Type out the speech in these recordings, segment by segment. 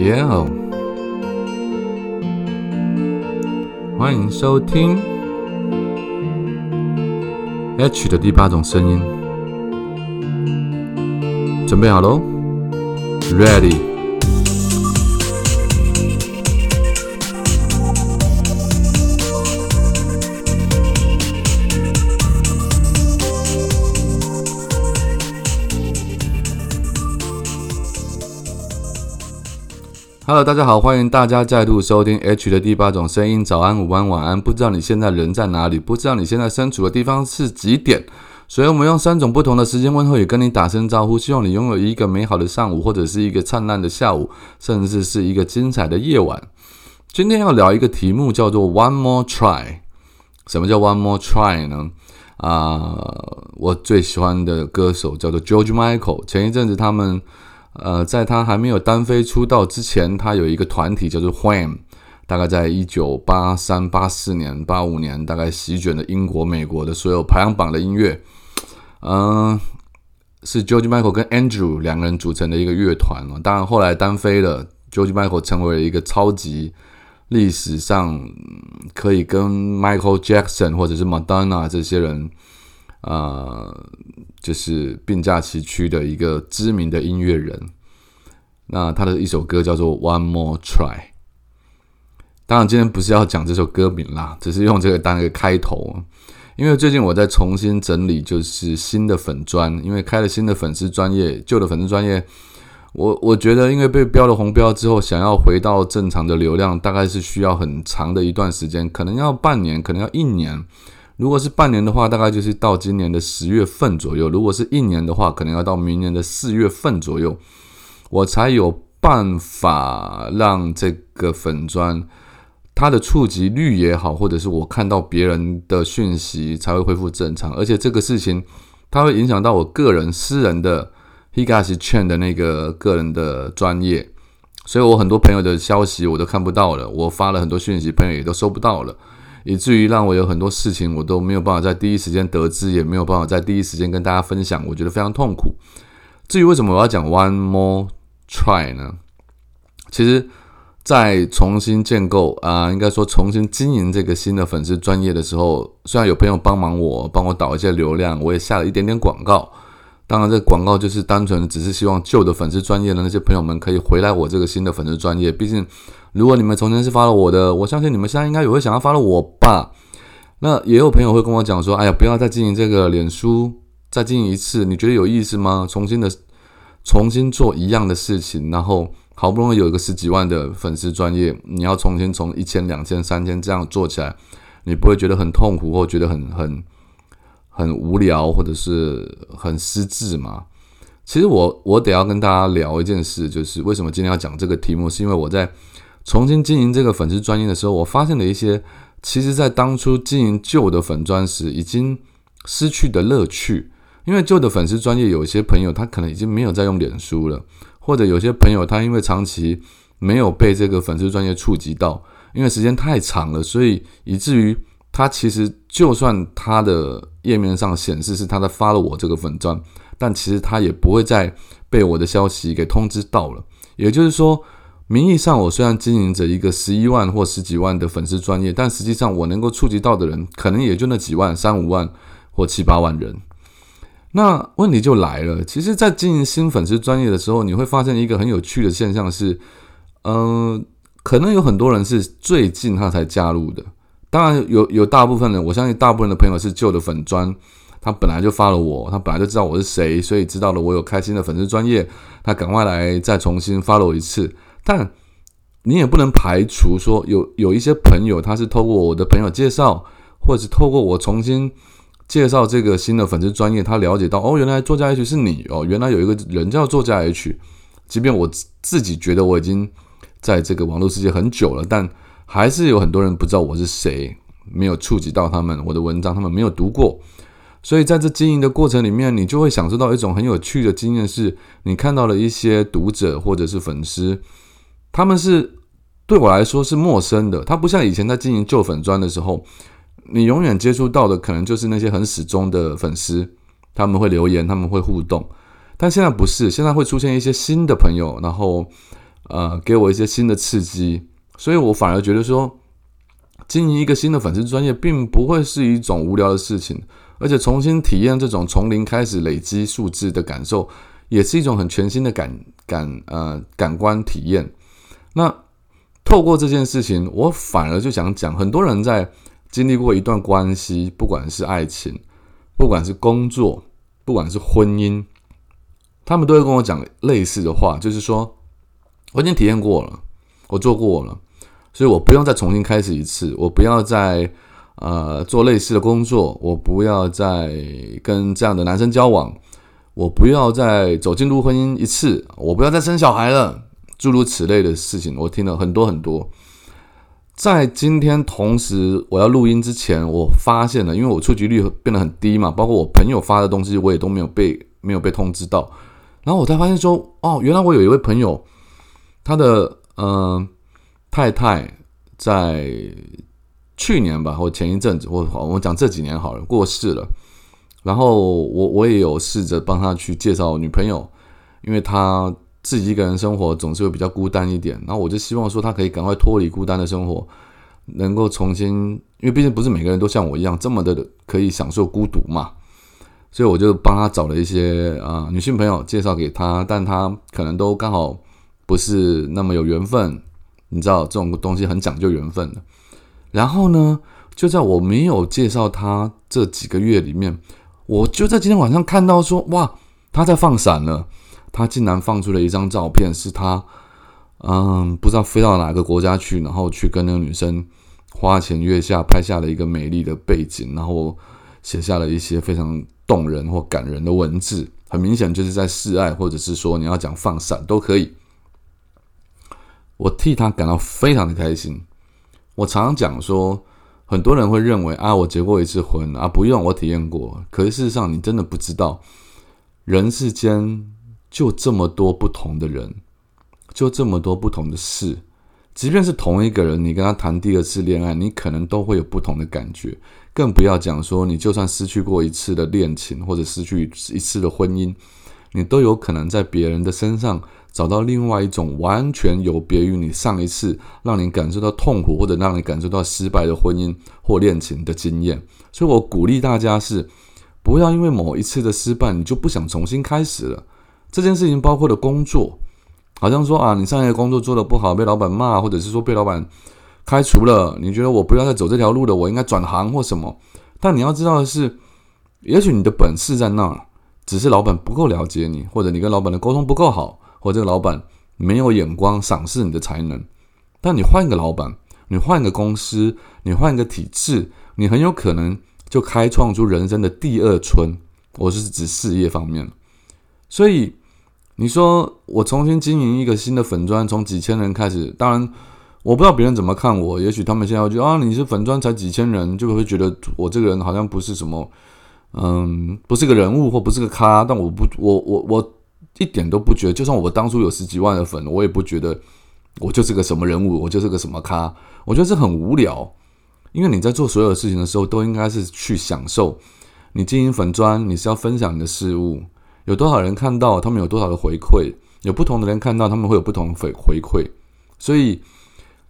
Yeah，！欢迎收听 H 的第八种声音，准备好喽，Ready。Hello，大家好，欢迎大家再度收听 H 的第八种声音。早安、午安、晚安。不知道你现在人在哪里？不知道你现在身处的地方是几点？所以，我们用三种不同的时间问候语跟你打声招呼，希望你拥有一个美好的上午，或者是一个灿烂的下午，甚至是一个精彩的夜晚。今天要聊一个题目，叫做 One More Try。什么叫 One More Try 呢？啊，我最喜欢的歌手叫做 George Michael。前一阵子他们。呃，在他还没有单飞出道之前，他有一个团体叫做 Wham，大概在一九八三、八四年、八五年，大概席卷了英国、美国的所有排行榜的音乐。嗯，是 George Michael 跟 Andrew 两个人组成的一个乐团嘛。当然后来单飞了，George Michael 成为了一个超级历史上可以跟 Michael Jackson 或者是 Madonna 这些人。啊，就是并驾齐驱的一个知名的音乐人。那他的一首歌叫做《One More Try》。当然，今天不是要讲这首歌名啦，只是用这个当一个开头。因为最近我在重新整理，就是新的粉砖，因为开了新的粉丝专业，旧的粉丝专业，我我觉得因为被标了红标之后，想要回到正常的流量，大概是需要很长的一段时间，可能要半年，可能要一年。如果是半年的话，大概就是到今年的十月份左右；如果是一年的话，可能要到明年的四月份左右，我才有办法让这个粉砖它的触及率也好，或者是我看到别人的讯息才会恢复正常。而且这个事情它会影响到我个人私人的 Higashi Chain 的那个个人的专业，所以我很多朋友的消息我都看不到了，我发了很多讯息，朋友也都收不到了。以至于让我有很多事情我都没有办法在第一时间得知，也没有办法在第一时间跟大家分享，我觉得非常痛苦。至于为什么我要讲 one more try 呢？其实，在重新建构啊，应该说重新经营这个新的粉丝专业的时候，虽然有朋友帮忙我，帮我导一些流量，我也下了一点点广告。当然，这广告就是单纯只是希望旧的粉丝专业的那些朋友们可以回来我这个新的粉丝专业。毕竟，如果你们从前是发了我的，我相信你们现在应该也会想要发了我吧。那也有朋友会跟我讲说：“哎呀，不要再经营这个脸书，再经营一次，你觉得有意思吗？重新的，重新做一样的事情，然后好不容易有一个十几万的粉丝专业，你要重新从一千、两千、三千这样做起来，你不会觉得很痛苦，或觉得很很？”很无聊或者是很失智嘛？其实我我得要跟大家聊一件事，就是为什么今天要讲这个题目，是因为我在重新经营这个粉丝专业的时候，我发现了一些，其实在当初经营旧的粉砖时已经失去的乐趣。因为旧的粉丝专业有些朋友他可能已经没有在用脸书了，或者有些朋友他因为长期没有被这个粉丝专业触及到，因为时间太长了，所以以至于。他其实就算他的页面上显示是他在发了我这个粉钻，但其实他也不会再被我的消息给通知到了。也就是说，名义上我虽然经营着一个十一万或十几万的粉丝专业，但实际上我能够触及到的人可能也就那几万、三五万或七八万人。那问题就来了，其实，在经营新粉丝专业的时候，你会发现一个很有趣的现象是，嗯，可能有很多人是最近他才加入的。当然有有大部分人，我相信大部分的朋友是旧的粉砖，他本来就发了我，他本来就知道我是谁，所以知道了我有开心的粉丝专业，他赶快来再重新发了我一次。但你也不能排除说有有一些朋友他是透过我的朋友介绍，或者是透过我重新介绍这个新的粉丝专业，他了解到哦，原来作家 H 是你哦，原来有一个人叫作家 H，即便我自己觉得我已经在这个网络世界很久了，但。还是有很多人不知道我是谁，没有触及到他们我的文章，他们没有读过。所以在这经营的过程里面，你就会享受到一种很有趣的经验，是你看到了一些读者或者是粉丝，他们是对我来说是陌生的。他不像以前在经营旧粉砖的时候，你永远接触到的可能就是那些很始终的粉丝，他们会留言，他们会互动。但现在不是，现在会出现一些新的朋友，然后。呃，给我一些新的刺激，所以我反而觉得说，经营一个新的粉丝专业，并不会是一种无聊的事情，而且重新体验这种从零开始累积数字的感受，也是一种很全新的感感呃感官体验。那透过这件事情，我反而就想讲，很多人在经历过一段关系，不管是爱情，不管是工作，不管是婚姻，他们都会跟我讲类似的话，就是说。我已经体验过了，我做过了，所以我不用再重新开始一次。我不要再呃做类似的工作，我不要再跟这样的男生交往，我不要再走进入婚姻一次，我不要再生小孩了，诸如此类的事情，我听了很多很多。在今天同时我要录音之前，我发现了，因为我触及率变得很低嘛，包括我朋友发的东西，我也都没有被没有被通知到。然后我才发现说，哦，原来我有一位朋友。他的呃太太在去年吧，或前一阵子，或我讲这几年好了，过世了。然后我我也有试着帮他去介绍女朋友，因为他自己一个人生活总是会比较孤单一点。然后我就希望说他可以赶快脱离孤单的生活，能够重新，因为毕竟不是每个人都像我一样这么的可以享受孤独嘛。所以我就帮他找了一些啊女性朋友介绍给他，但他可能都刚好。不是那么有缘分，你知道这种东西很讲究缘分的。然后呢，就在我没有介绍他这几个月里面，我就在今天晚上看到说，哇，他在放闪了。他竟然放出了一张照片，是他，嗯，不知道飞到哪个国家去，然后去跟那个女生花前月下拍下了一个美丽的背景，然后写下了一些非常动人或感人的文字。很明显就是在示爱，或者是说你要讲放闪都可以。我替他感到非常的开心。我常常讲说，很多人会认为啊，我结过一次婚啊，不用我体验过。可是事实上，你真的不知道，人世间就这么多不同的人，就这么多不同的事。即便是同一个人，你跟他谈第二次恋爱，你可能都会有不同的感觉。更不要讲说，你就算失去过一次的恋情，或者失去一次的婚姻，你都有可能在别人的身上。找到另外一种完全有别于你上一次让你感受到痛苦或者让你感受到失败的婚姻或恋情的经验，所以我鼓励大家是不要因为某一次的失败你就不想重新开始了。这件事情包括的工作，好像说啊，你上一个工作做的不好被老板骂，或者是说被老板开除了，你觉得我不要再走这条路了，我应该转行或什么？但你要知道的是，也许你的本事在那儿，只是老板不够了解你，或者你跟老板的沟通不够好。或这个老板没有眼光赏识你的才能，但你换一个老板，你换一个公司，你换一个体制，你很有可能就开创出人生的第二春。我是指事业方面。所以你说我重新经营一个新的粉砖，从几千人开始，当然我不知道别人怎么看我，也许他们现在觉得啊，你是粉砖才几千人，就会觉得我这个人好像不是什么，嗯，不是个人物或不是个咖。但我不，我我我。一点都不觉得，就算我当初有十几万的粉，我也不觉得我就是个什么人物，我就是个什么咖。我觉得这很无聊，因为你在做所有事情的时候，都应该是去享受。你经营粉砖，你是要分享你的事物，有多少人看到，他们有多少的回馈，有不同的人看到，他们会有不同回回馈。所以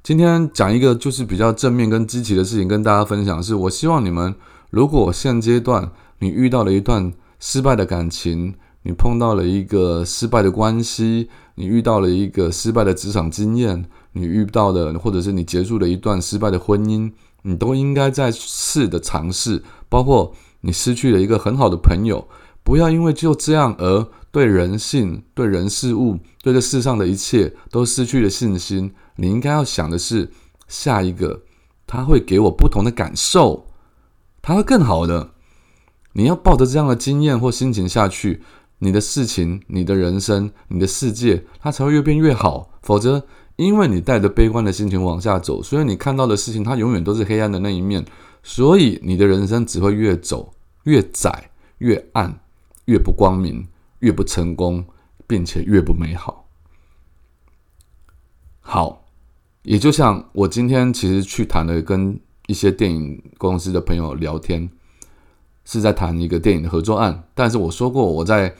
今天讲一个就是比较正面跟积极的事情，跟大家分享，是我希望你们，如果现阶段你遇到了一段失败的感情。你碰到了一个失败的关系，你遇到了一个失败的职场经验，你遇到的或者是你结束了一段失败的婚姻，你都应该再试的尝试。包括你失去了一个很好的朋友，不要因为就这样而对人性、对人事物、对这世上的一切都失去了信心。你应该要想的是，下一个他会给我不同的感受，他会更好的。你要抱着这样的经验或心情下去。你的事情、你的人生、你的世界，它才会越变越好。否则，因为你带着悲观的心情往下走，所以你看到的事情，它永远都是黑暗的那一面。所以，你的人生只会越走越窄、越暗、越不光明、越不成功，并且越不美好。好，也就像我今天其实去谈了，跟一些电影公司的朋友聊天。是在谈一个电影的合作案，但是我说过，我在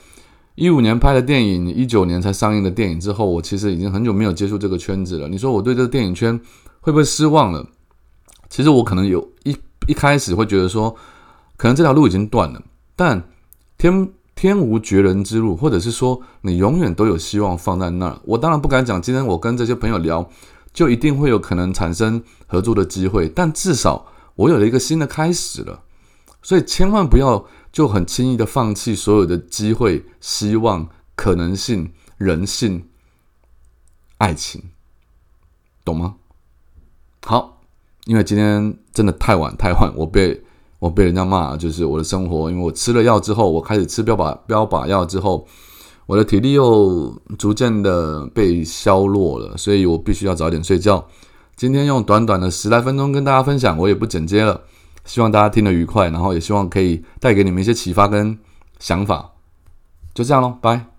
一五年拍的电影，一九年才上映的电影之后，我其实已经很久没有接触这个圈子了。你说我对这个电影圈会不会失望了？其实我可能有一一开始会觉得说，可能这条路已经断了。但天天无绝人之路，或者是说你永远都有希望放在那儿。我当然不敢讲，今天我跟这些朋友聊，就一定会有可能产生合作的机会。但至少我有了一个新的开始了。所以千万不要就很轻易的放弃所有的机会、希望、可能性、人性、爱情，懂吗？好，因为今天真的太晚太晚，我被我被人家骂，就是我的生活，因为我吃了药之后，我开始吃标靶标靶药之后，我的体力又逐渐的被消弱了，所以我必须要早点睡觉。今天用短短的十来分钟跟大家分享，我也不剪接了。希望大家听得愉快，然后也希望可以带给你们一些启发跟想法。就这样喽，拜。